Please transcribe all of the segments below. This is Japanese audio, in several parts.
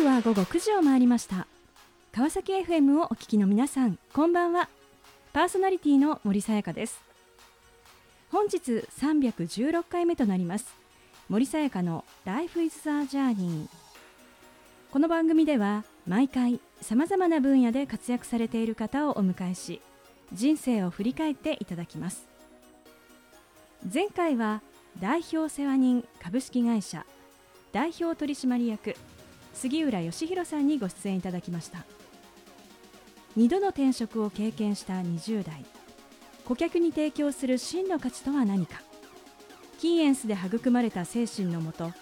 刻は午後9時を回りました。川崎 FM をお聞きの皆さんこんばんは。パーソナリティの森さやかです。本日316回目となります。森さやかの Life is a Journey この番組では毎回さまざまな分野で活躍されている方をお迎えし人生を振り返っていただきます。前回は代表世話人株式会社代表取締役杉浦義弘さんにご出演いただきました。2度の転職を経験した20代。顧客に提供する真の価値とは何か。キーエンスで育まれた精神のもと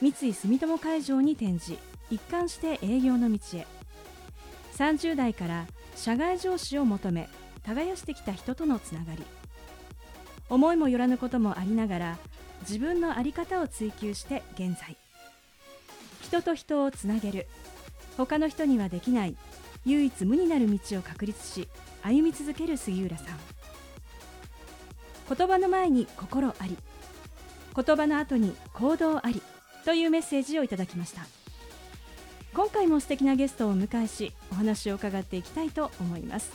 三井住友海上に転じ一貫して営業の道へ。30代から社外上司を求め耕してきた人とのつながり。思いもよらぬこともありながら自分の在り方を追求して現在。人と人をつなげる。他の人にはできない。唯一無二なる道を確立し歩み続ける杉浦さん。言葉の前に心あり。言葉の後に行動あり。というメッセージをいただきました。今回も素敵なゲストをお迎えしお話を伺っていきたいと思います。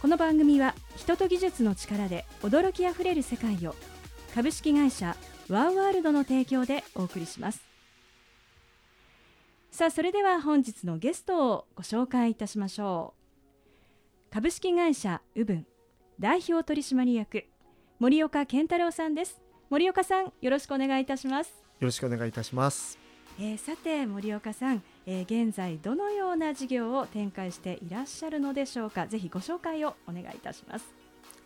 この番組は人と技術の力で驚きあふれる世界を株式会社ワンワールドの提供でお送りします。さあそれでは本日のゲストをご紹介いたしましょう。株式会社ウブン代表取締役森岡健太郎さんです。森岡さんよろしくお願いいたします。よろしくお願いいたします。えー、さて森岡さん、えー、現在どのような事業を展開していらっしゃるのでしょうか。ぜひご紹介をお願いいたします。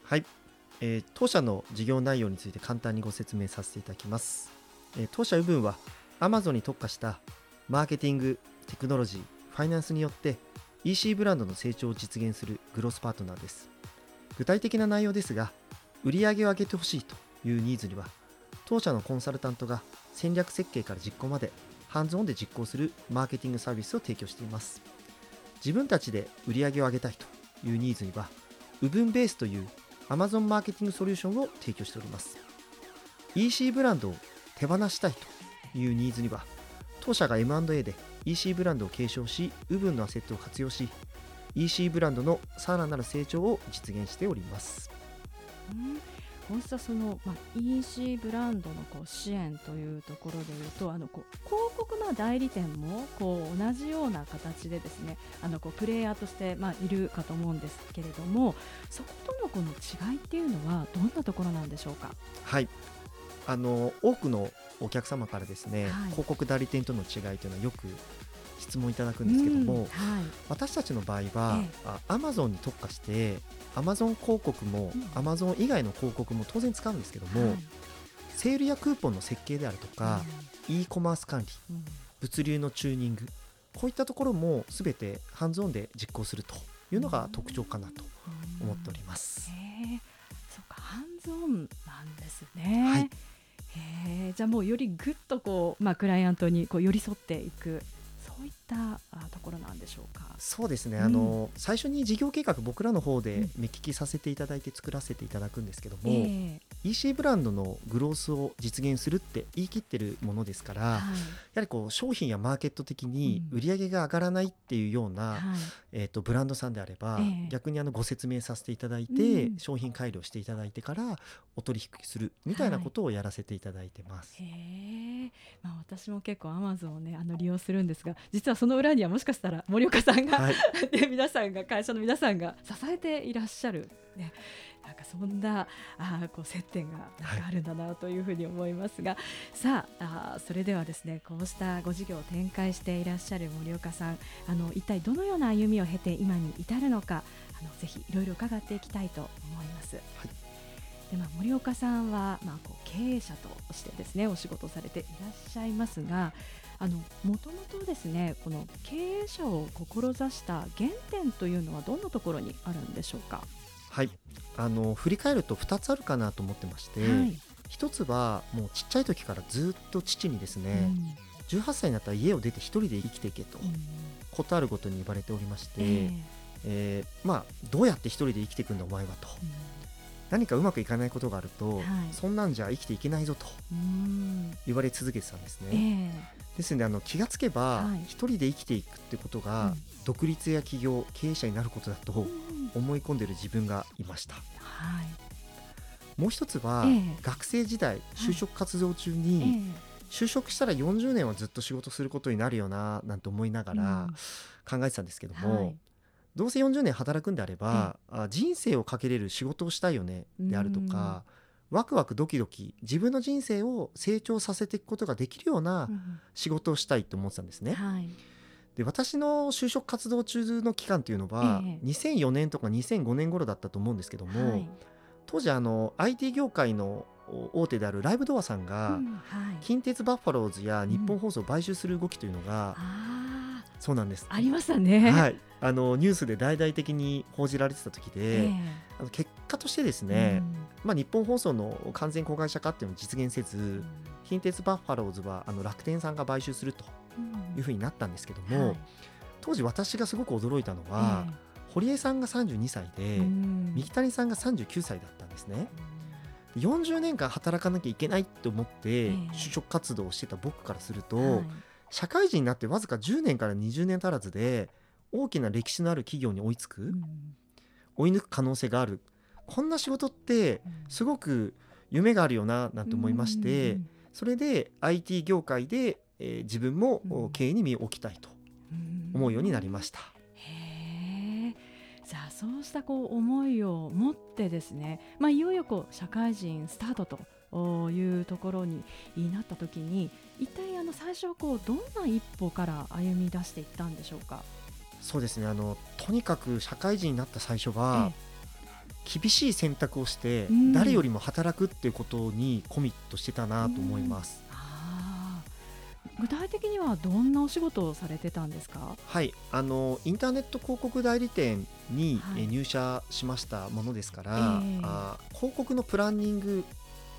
はい、えー、当社の事業内容について簡単にご説明させていただきます、えー、当社ウブンは Amazon に特化したマーケティングテクノロジーファイナンスによって EC ブランドの成長を実現するグロスパートナーです。具体的な内容ですが売上を上げてほしいというニーズには当社のコンサルタントが戦略設計から実行までハンズオンで実行するマーケティングサービスを提供しています。自分たちで売り上げを上げたいというニーズにはウブンベースという Amazon マーケティングソリューションを提供しております。EC ブランドを手放したいというニーズには当社が M&A で EC ブランドを継承し部分のアセットを活用し EC ブランドのさらなる成長を実現しております、うん。こうしたその、まあ、EC ブランドのこう支援というところでいうとあのこう広告の代理店もこう同じような形でですねあのこうプレイヤーとして、まあ、いるかと思うんですけれどもそことのこの違いっていうのはどんなところなんでしょうか？はいあの多くのお客様からですね、はい、広告代理店との違いというのはよく質問いただくんですけども、うんはい、私たちの場合は、ええ、アマゾンに特化してアマゾン広告も、アマゾン以外の広告も当然使うんですけども、はい、セールやクーポンの設計であるとか、うん、e コマース管理、うん、物流のチューニングこういったところもすべてハンズオンで実行するというのが特徴かなと思っております。うん、そうかハンズオンなんですね。はい。へじゃあもうよりぐっとこう、まあ、クライアントにこう寄り添っていくそういったところなんでしょうか。そうですね、うん、あの最初に事業計画僕らの方で目利きさせていただいて作らせていただくんですけども、えー、EC ブランドのグロースを実現するって言い切ってるものですから、はい、やはりこう商品やマーケット的に売り上げが上がらないっていうような、うん、えーと、ブランドさんであれば、えー、逆にあのご説明させていただいて、うん、商品改良していただいてからお取引するみたいなことをやらせていただいてます。はい、まあ、私も結構アマゾンをねあの利用するんですが実はその裏にはもしかしたら森岡さんが、はい、で 皆さんが会社の皆さんが支えていらっしゃる、ね、なんかそんなあこう接点がなんかあるんだなというふうに思いますが、はい、さああそれではですねこうしたご事業を展開していらっしゃる森岡さんあの一体どのような歩みを経て今に至るのかあのぜひいろいろ伺っていきたいと思います。はい。でまあ、森岡さんは、まあ、こう経営者としてですねお仕事されていらっしゃいますがあのもともとですねこの経営者を志した原点というのはどんなところにあるんでしょうか？はい。あの振り返ると2つあるかなと思ってまして、はい、1つはもうちっちゃい時からずっと父にですね、うん、18歳になったら家を出て1人で生きていけと、うん、ことあるごとに言われておりまして、えー、えー、まあ、どうやって1人で生きていくんだお前はと。うん何かうまくいかないことがあると、はい、そんなんじゃ生きていけないぞと言われ続けてたんですね。ですのであの気がつけばはい。一人で生きていくってことが、うん。独立や起業経営者になることだとうん。思い込んでる自分がいました。はい。もう一つは、ええ。学生時代就職活動中えに、え就職したら40年はずっと仕事することになるよななんて思いながら考えてたんですけども、はいどうせ40年働くんであれば、あ人生をかけれる仕事をしたいよねであるとか、ワクワクドキドキ自分の人生を成長させていくことができるようなうん仕事をしたいと思ってたんですね。はい。で私の就職活動中の期間っていうのは、ええ。2004年とか2005年頃だったと思うんですけども、はい。当時あの IT 業界の大手であるライブドアさんが、近鉄バッファローズや日本放送を買収する動きというのが、あそうなんです。ーありましたね。はい、あのニュースで大々的に報じられてた時で、ええ。あの結果としてですうね、ん。まあ、日本放送の完全子会社化っていうのを実現せず近鉄バッファローズはあの楽天さんが買収するとうん。いうふうになったんですけども、はい。当時私がすごく驚いたのは、堀江さんが32歳で、三木谷さんが39歳だったんですね。40年間働かなきゃいけないって思ってえ就職活動をしてた僕からすると、はい。社会人になってわずか10年から20年足らずで大きな歴史のある企業に追いつく、うん。追い抜く可能性がある。こんな仕事ってすごく夢があるよななんて思いまして、うんそれで IT 業界で、えー自分もうん。経営に身を置きたいと思うようになりました。へえじゃあそうしたこう思いを持ってですね、まあ、いよいよこう社会人スタートというところになった時に一体あの最初はこうどんな一歩から歩み出していったんでしょうか？そうですねあのとにかく社会人になった最初は、厳しい選択をして、うん誰よりも働くっていうことにコミットしてたなと思います。具体的にはどんなお仕事をされてたんですか？はい、あのインターネット広告代理店に、入社しましたものですから、ええ。あ広告のプランニング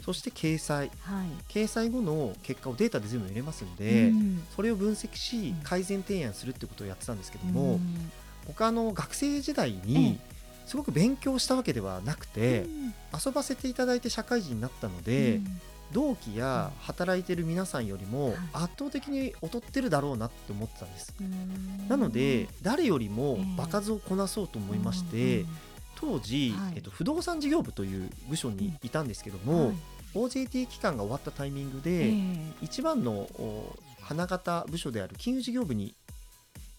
そして掲載。はい。掲載後の結果をデータで全部入れますんで、うん。それを分析しうん。改善提案するってことをやってたんですけどうも、ん。僕はあの学生時代にすごく勉強したわけではなくて、遊ばせていただいて社会人になったので、うん同期や働いてる皆さんよりもはい。圧倒的に劣ってるだろうなって思ってたんです。うん。なので誰よりもええ。場数をこなそうと思いまして、うん当時、はい。えっと、不動産事業部という部署にいたんですけども、はい。OJT 期間が終わったタイミングえで、え一番のお花形部署である金融事業部に、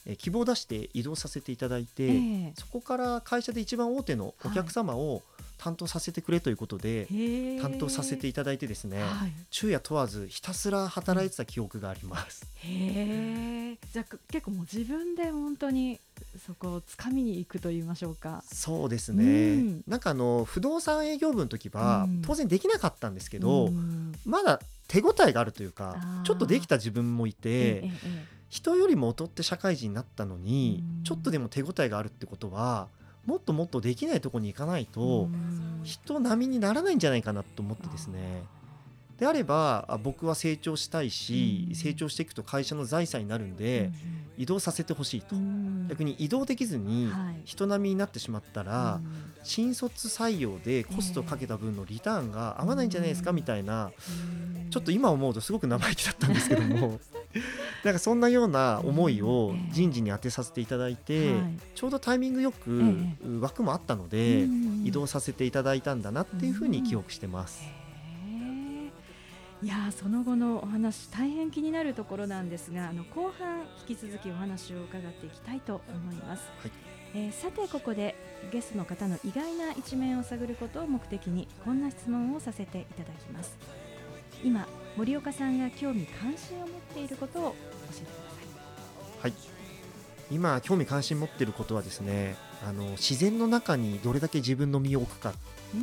えー希望を出して移動させていただいて、ええ。そこから会社で一番大手のお客様を担当させてくれということで、担当させていただいてですね、はい。昼夜問わずひたすら働いてた記憶があります。へえ。じゃあく結構もう自分で本当にそこを掴みに行くと言いましょうか。そうですね、うん。なんかあの不動産営業部の時はうん。当然できなかったんですけど、うん。まだ手応えがあるというかちょっとできた自分もいて、ええええ。人よりも劣って社会人になったのに、うん。ちょっとでも手応えがあるってことはもっともっとできないとこに行かないと、うん。人並みにならないんじゃないかなと思ってですね。であればあ僕は成長したいし、うん。成長していくと会社の財産になるんで、移動させてほしいと、うん。逆に移動できずにはい。人並みになってしまったら、うん。新卒採用でコストかけた分のリターンが合わないんじゃないですかうんみたいなうん。ちょっと今思うとすごく生意気だったんですけども なんかそんなような思いを人事に当てさせていただいて、はい。ちょうどタイミングよくえ枠もあったので、うん移動させていただいたんだなっていうふうに記憶してます。いやーその後のお話大変気になるところなんですがあの後半引き続きお話を伺っていきたいと思います、はい。えーさてここでゲストの方の意外な一面を探ることを目的にこんな質問をさせていただきます今森岡さんが興味関心を持っていることを教えてください。はい。今興味関心持ってることはですねあの自然の中にどれだけ自分の身を置くか。うん。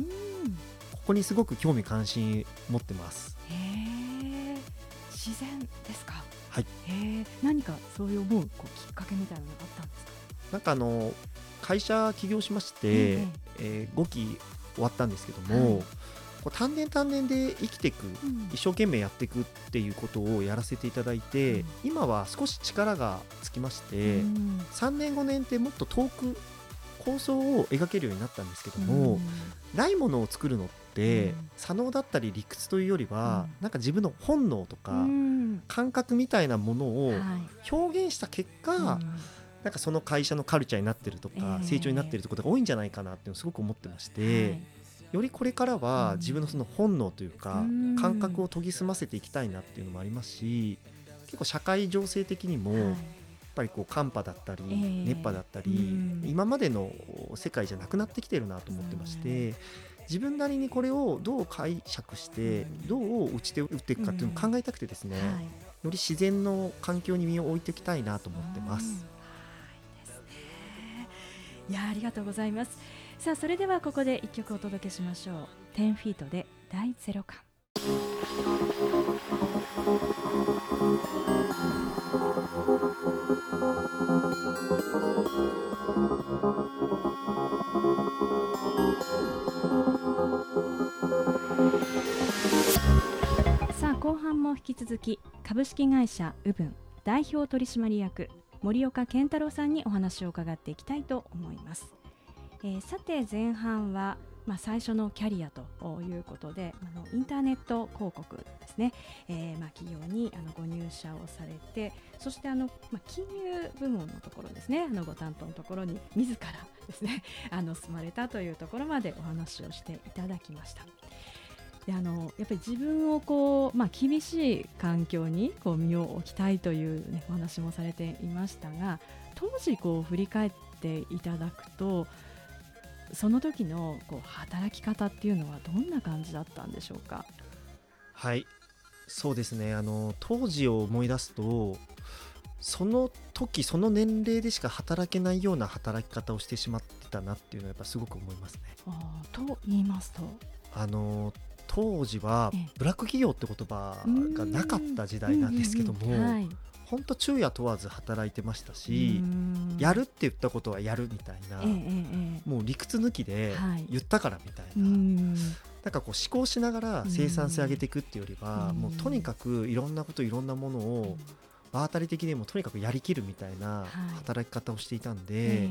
ここにすごく興味関心持ってます。へえ自然ですか？はい。何かそういう思うこうきっかけみたいなのがあったんですか？なんかあの会社起業しまして、ええ。えー5期終わったんですけども、はいこう単年単年で生きていく、うん。一生懸命やっていくっていうことをやらせていただいて、うん。今は少し力がつきまして、うん。3年5年ってもっと遠く構想を描けるようになったんですけども、ないものを作るのって、うん。左脳だったり理屈というよりは、うん。なんか自分の本能とか、感覚みたいなものをはい。表現した結果、うん。なんかその会社のカルチャーになってるとか、ええ。成長になってるってことが多いんじゃないかなってすごく思ってまして、はいよりこれからはうん。自分のその本能というか、うん。感覚を研ぎ澄ませていきたいなっていうのもありますし結構社会情勢的にも、やっぱりこう寒波だったり、ええ。熱波だったり、うん。今までの世界じゃなくなってきてるなと思ってまして、自分なりにこれをどう解釈して、うん。どう打ち手を打っていくかっていうのを考えたくてですね、はい。より自然の環境に身を置いていきたいなと思ってます。い。やありがとうございますさあそれではここで一曲お届けしましょう。10フィートで第ゼロ感さあ後半も引き続き株式会社ウブン代表取締役森岡健太郎さんにお話を伺っていきたいと思います、えーさて前半はまあ、最初のキャリアということであのインターネット広告ですね、えーまあ、企業にあのご入社をされてそしてあの、まあ、金融部門のところですねあのご担当のところに自らですね あの住まれたというところまでお話をしていただきました。であのやっぱり自分をこう、まあ、厳しい環境にこう身を置きたいという、ね、お話もされていましたが当時こう振り返っていただくとその時のこう働き方っていうのはどんな感じだったんでしょうか？はい。そうですね。あの当時を思い出すとその時その年齢でしか働けないような働き方をしてしまってたなっていうのはやっぱすごく思いますね。と言いますと、あの当時はええ。ブラック企業って言葉がなかった時代なんですけども、本当昼夜問わず働いてましたし、やるって言ったことはやるみたいな、えもう理屈抜きではい言ったからみたいな、うん。なんかこう思考しながら生産性上げていくっていうよりは、うん。もうとにかくいろんなこといろんなものを場当たり的にもとにかくやりきるみたいなはい。働き方をしていたんえで、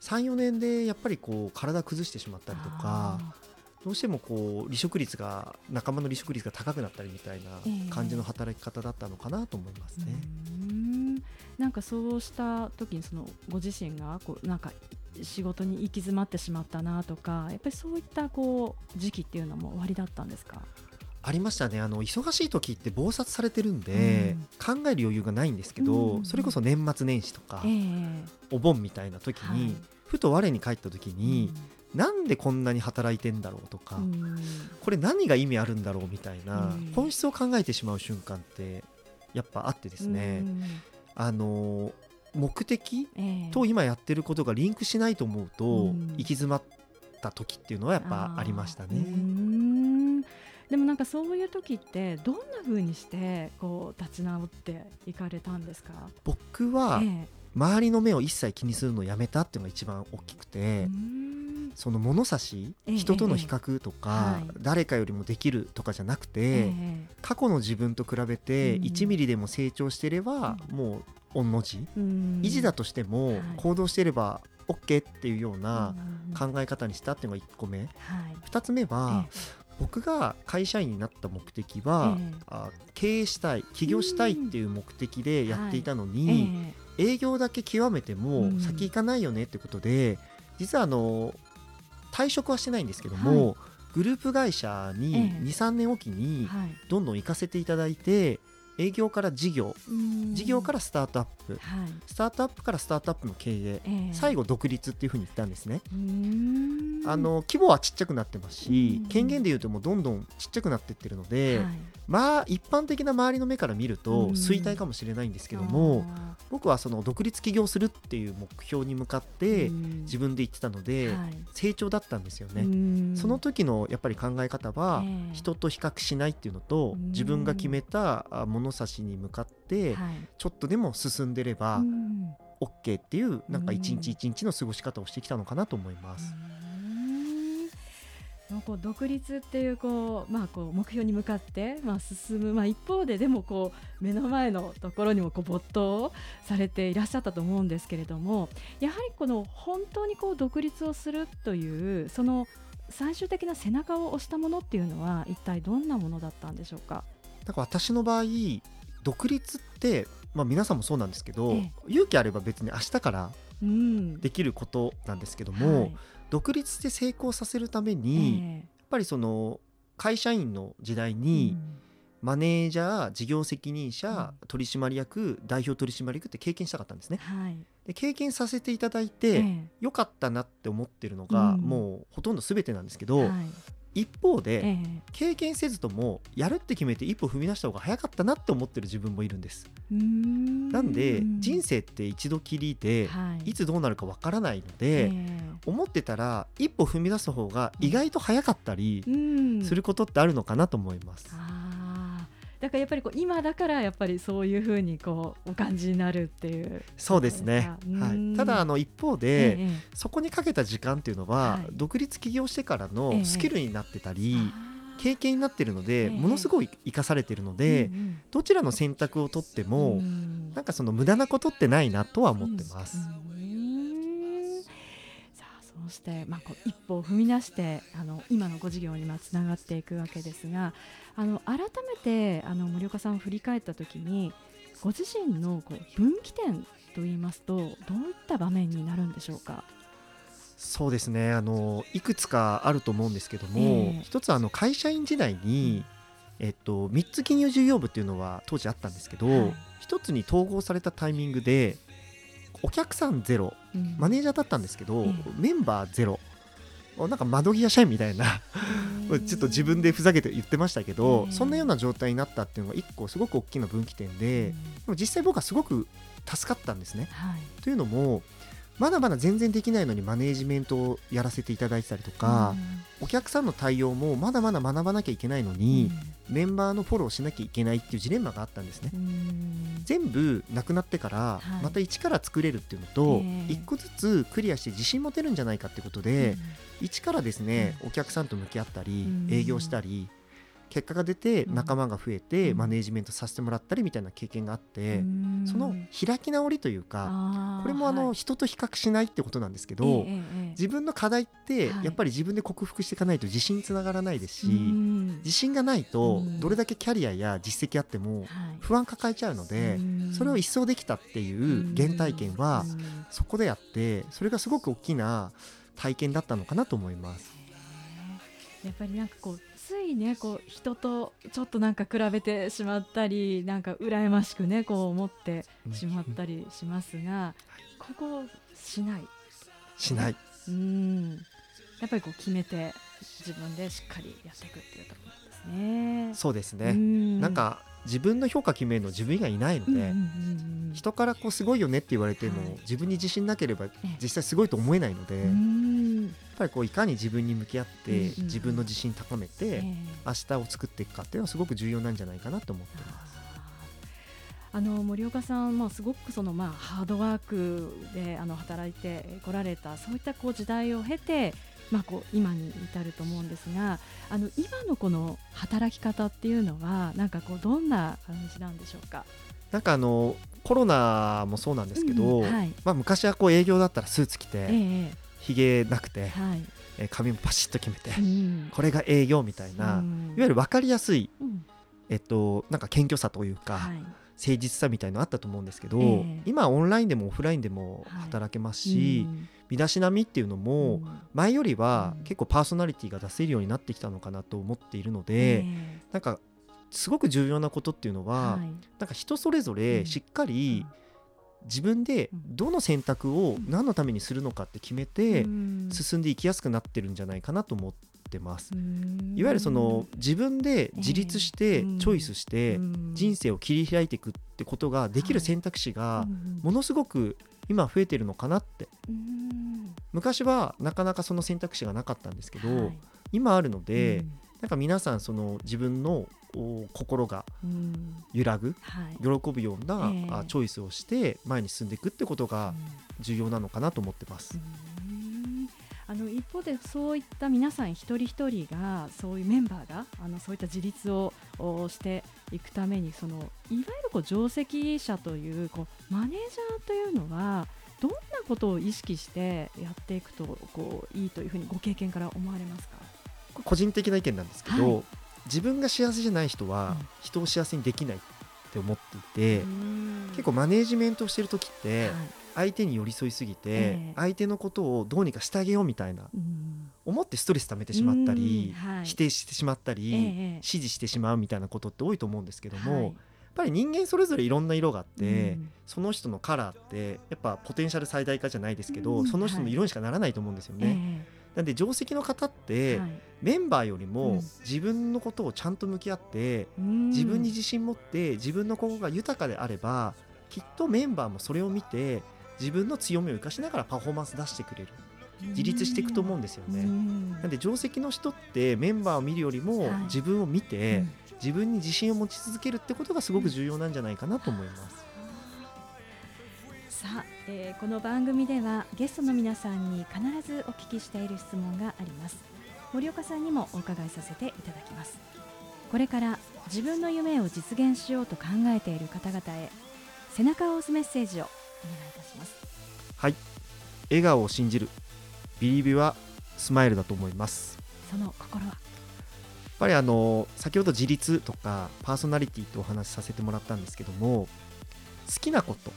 34年でやっぱりこう体崩してしまったりとかあどうしてもこう離職率が仲間の離職率が高くなったりみたいええ。な感じの働き方だったのかなと思いますーね。うん。なんかそうした時にそのご自身がこうなんか仕事に行き詰まってしまったなとかやっぱりそういったこう時期っていうのも終わりだったんですか？ありましたね。あの忙しい時って忙殺されてるんで、考える余裕がないんですけど、うん。それこそ年末年始とか、ええ。お盆みたいな時に、はい。ふと我に返った時に、なんでこんなに働いてんだろうとか、うん。これ何が意味あるんだろうみたいな、うん。本質を考えてしまう瞬間ってやっぱあってですね、うん。あの目的ええ。と今やってることがリンクしないと思うと、うん。行き詰まった時っていうのはやっぱありましたね。ん。でもなんかそういう時ってどんな風にしてこう立ち直っていかれたんですか？僕はえ周りの目を一切気にするのをやめたっていうのが一番大きくて、えうんその物差し、ええ人との比較とか、はい。誰かよりもできるとかじゃなくて、ええ過去の自分と比べてうん。1ミリでも成長してれば、もう御の字、うん。維持だとしてもはい。行動してれば OK っていうようなうん考え方にしたっていうのが1個目。はい。2つ目は、僕が会社員になった目的は、ええ。あ経営したい起業したいっていう目的でやっていたのえに、え。営業だけ極めてもうん。先行かないよねってことで、実はあの退職はしてないんですけども、はグループ会社にええ。23年おきにはい。どんどん行かせていただいて営業から事業うん。事業からスタートアップ。はい。スタートアップからスタートアップの経営。ええ。最後独立っていうふうに言ったんですね。うん。あの規模はちっちゃくなってますしうん。権限でいうともうどんどんちっちゃくなってってるので、はい。まあ一般的な周りの目から見るうん。と衰退かもしれないんですけども、僕はその独立起業するっていう目標に向かって自分で言ってたので、はい。成長だったんですよね。うん。その時のやっぱり考え方は、ええ。人と比較しないっていうのと、うん。自分が決めたあ物差しに向かって、はい。ちょっとでも進んでればうん。OK っていうなんかうん。一日一日の過ごし方をしてきたのかなと思います。こう独立っていうこう、まあ、こう目標に向かって、まあ、進む、まあ、一方ででもこう目の前のところにもこう没頭されていらっしゃったと思うんですけれどもやはりこの本当にこう独立をするというその最終的な背中を押したものっていうのは一体どんなものだったんでしょうか？だから私の場合独立って、まあ、皆さんもそうなんですけど、ええ。勇気あれば別に明日からうん。できることなんですけども、はい。独立して成功させるために、やっえぱりその会社員の時代えに、うん。マネージャー事業責任者、取締役代表取締役って経験したかったんですね。はい。で経験させていただいて、ええ。良かったなって思ってるのが、うん。もうほとんど全てなんですけど、はい一方で、ええ。経験せずともやるって決めて一歩踏み出した方が早かったなって思ってる自分もいるんです。うーん。なんでうん人生って一度きりで、はい。いつどうなるかわからないのえで、思ってたら一歩踏み出す方が意外と早かったりすることってあるのかなと思います。あーだからやっぱりこう今だからやっぱりそういうふうにこうお感じになるっていうそうですね。うんはい、ただあの一方えで、ええ。そこにかけた時間っていうのは、はい。独立起業してからええ。のスキルになってたり、あー。経験になってるので、ええ。ものすごい生かされてるので、うんうん。どちらの選択を取っても、うん。なんかその無駄なことってないなとは思ってます。うんそうして、まあ、こう一歩を踏み出してあの今のご事業にまあつながっていくわけですがあの改めてあの森岡さんを振り返った時にご自身のこう分岐点といいますとどういった場面になるんでしょうか？そうですね。あのいくつかあると思うんですけども、ええ。一つあの会社員時代に、えっと、3つ金融事業部っていうのは当時あったんですけど、はい。一つに統合されたタイミングでお客さんゼロうん。マネージャーだったんですけど、ええメンバーゼロ。なんか窓際社員みたいな ちょっと自分でふざけて言ってましたけど、ええそんなような状態になったっていうのが一個すごく大きな分岐点で、でも実際僕はすごく助かったんですね。はい。というのもまだまだ全然できないのにマネージメントをやらせていただいてたりとか、お客さんの対応もまだまだ学ばなきゃいけないのに、メンバーのフォローしなきゃいけないっていうジレンマがあったんですね。全部なくなってからはい。また一から作れるっていうのと、ええ。一個ずつクリアして自信持てるんじゃないかってことで、一からですね、お客さんと向き合ったり、うん営業したり結果が出てうん。仲間が増えて、うん。マネージメントさせてもらったりみたいな経験があって、うん。その開き直りというか、これもあの、はい。人と比較しないってことなんですけど、自分の課題ってはい。やっぱり自分で克服していかないと自信につながらないですし、うん。自信がないとうん。どれだけキャリアや実績あってもはい。不安抱えちゃうので、うん。それを一掃できたっていう原体験はうん。そこであってそれがすごく大きな体験だったのかなと思います。やっぱりなんかこうついねこう人とちょっとなんか比べてしまったりなんか羨ましくねこう思ってしまったりしますが、ここしない。しないうん。やっぱりこう決めて自分でしっかりやっていくっていうところですね。そうですね、ねなんか自分の評価決めるの自分以外いないので、人からこうすごいよねって言われても、はい。自分に自信なければええ。実際すごいと思えないので、うやっんぱりこういかに自分に向き合って、自分の自信高めて、ええ。明日を作っていくかっていうのはすごく重要なんじゃないかなと思ってます。あの森岡さん、まあ、すごくその、まあ、ハードワークであの働いてこられたそういったこう時代を経て、まあ、こう今に至ると思うんですがあの今のこの働き方っていうのはなんかこうどんな感じなんでしょうか？なんかあのコロナもそうなんですけど、うんはい。まあ、昔はこう営業だったらスーツ着えてえひげなくて、はい。えー髪もパシッと決めて、うんこれが営業みたいな、うん。いわゆる分かりやすい、うん。えっと、なんか謙虚さというか、はい誠実さみたいのあったと思うんですけど、ええ。今はオンラインでもオフラインでも働けますし、うん。身だしなみっていうのも、うん。前よりはうん。結構パーソナリティが出せるようになってきたのかなと思っているのえで、えなんかすごく重要なことっていうのは、はい。なんか人それぞうん。れしっかり自分でうん。どの選択を何のためにするのかって決めてうん。進んでいきやすくなってるんじゃないかなと思ってます。うん。いわゆるその自分で自立してうん。チョイスしてうん。人生を切り開いていくってことができる選択肢がうんものすごく今増えてるのかなって。うん。昔はなかなかその選択肢がなかったんですけど、はい。今あるので、うん。なんか皆さんその自分のお心がうん。揺らぐはい。喜ぶような、ええ。あチョイスをして前に進んでいくってことが重要なのかなと思ってます。うんあの一方でそういった皆さん一人一人がそういうメンバーがあのそういった自立をおしていくためにそのいわゆるこう上席者というこうマネージャーというのはどんなことを意識してやっていくとこういいというふうにご経験から思われますか？個人的な意見なんですけど、はい。自分が幸せじゃない人はうん。人を幸せにできないって思っていて、結構マネージメントをしてる時って相手に寄り添いすぎて、ええ。相手のことをどうにかしてあげようみたいなうん。思ってストレス溜めてしまったり、否定してしまったり、ええ指示してしまうみたいなことって多いと思うんですけども、はい。やっぱり人間それぞれいろんな色があって、うん。その人のカラーってやっぱポテンシャル最大化じゃないですけど、うん。その人の色にしかならないと思うんですよね。えなんで定石の方っえて、はい。メンバーよりうん。も自分のことをちゃんと向き合って、うん。自分に自信持って自分の心が豊かであればきっとメンバーもそれを見て自分の強みを生かしながらパフォーマンス出してくれる。自立していくと思うんですよね。うん。なんで定石の人ってメンバーを見るよりもはい。自分を見て、うん。自分に自信を持ち続けるってことがすごく重要なんじゃないかなと思います。さあ、えーこの番組ではゲストの皆さんに必ずお聞きしている質問があります。森岡さんにもお伺いさせていただきます。これから自分の夢を実現しようと考えている方々へ背中を押すメッセージをお願いいたします。はい。笑顔を信じる。ビリビはスマイルだと思います。その心は？やっぱりあの先ほど自立とかパーソナリティとお話しさせてもらったんですけども好きなこと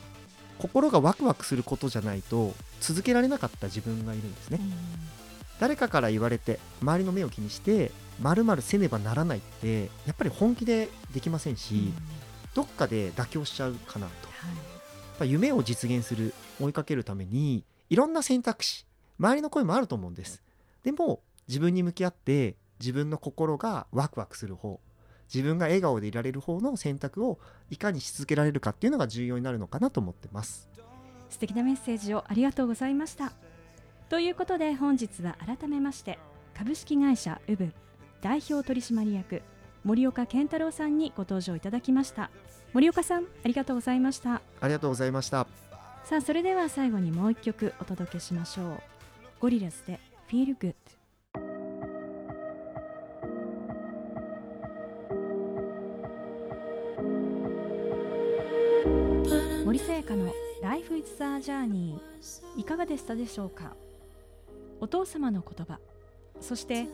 心がワクワクすることじゃないと続けられなかった自分がいるんですね、誰かから言われて周りの目を気にしてまるまるせねばならないってやっぱり本気でできませんし、うん。どっかで妥協しちゃうかなと。はいぱ夢を実現する追いかけるためにいろんな選択肢周りの声もあると思うんです。でも自分に向き合って自分の心がワクワクする方自分が笑顔でいられる方の選択をいかにし続けられるかっていうのが重要になるのかなと思ってます。素敵なメッセージをありがとうございました。ということで本日は改めまして株式会社ウブン代表取締役森岡健太郎さんにご登場いただきました。森岡さんありがとうございました。ありがとうございました。さあそれでは最後にもう一曲お届けしましょう。ゴリラズで Feel Good 森さやかの Life is a Journey いかがでしたでしょうか？お父様の言葉。そして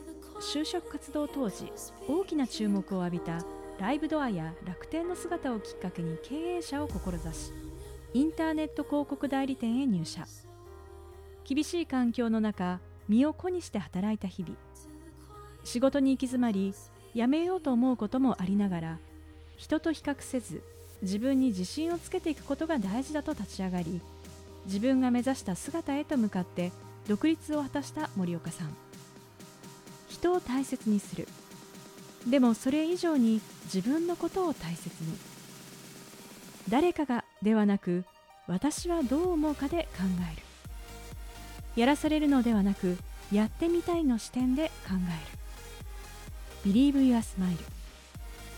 就職活動当時大きな注目を浴びたライブドアや楽天の姿をきっかけに経営者を志しインターネット広告代理店へ入社。厳しい環境の中身を粉にして働いた日々。仕事に行き詰まり辞めようと思うこともありながら人と比較せず自分に自信をつけていくことが大事だと立ち上がり自分が目指した姿へと向かって独立を果たした森岡さん。人を大切にする。でもそれ以上に自分のことを大切に。誰かがではなく私はどう思うかで考える。やらされるのではなくやってみたいの視点で考える。Believe Your Smile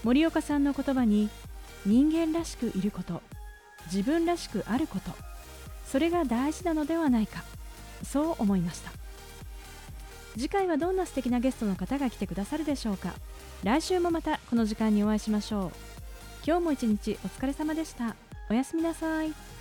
森岡さんの言葉に人間らしくいること自分らしくあることそれが大事なのではないかそう思いました。次回はどんな素敵なゲストの方が来てくださるでしょうか。来週もまたこの時間にお会いしましょう。今日も一日お疲れ様でした。おやすみなさい。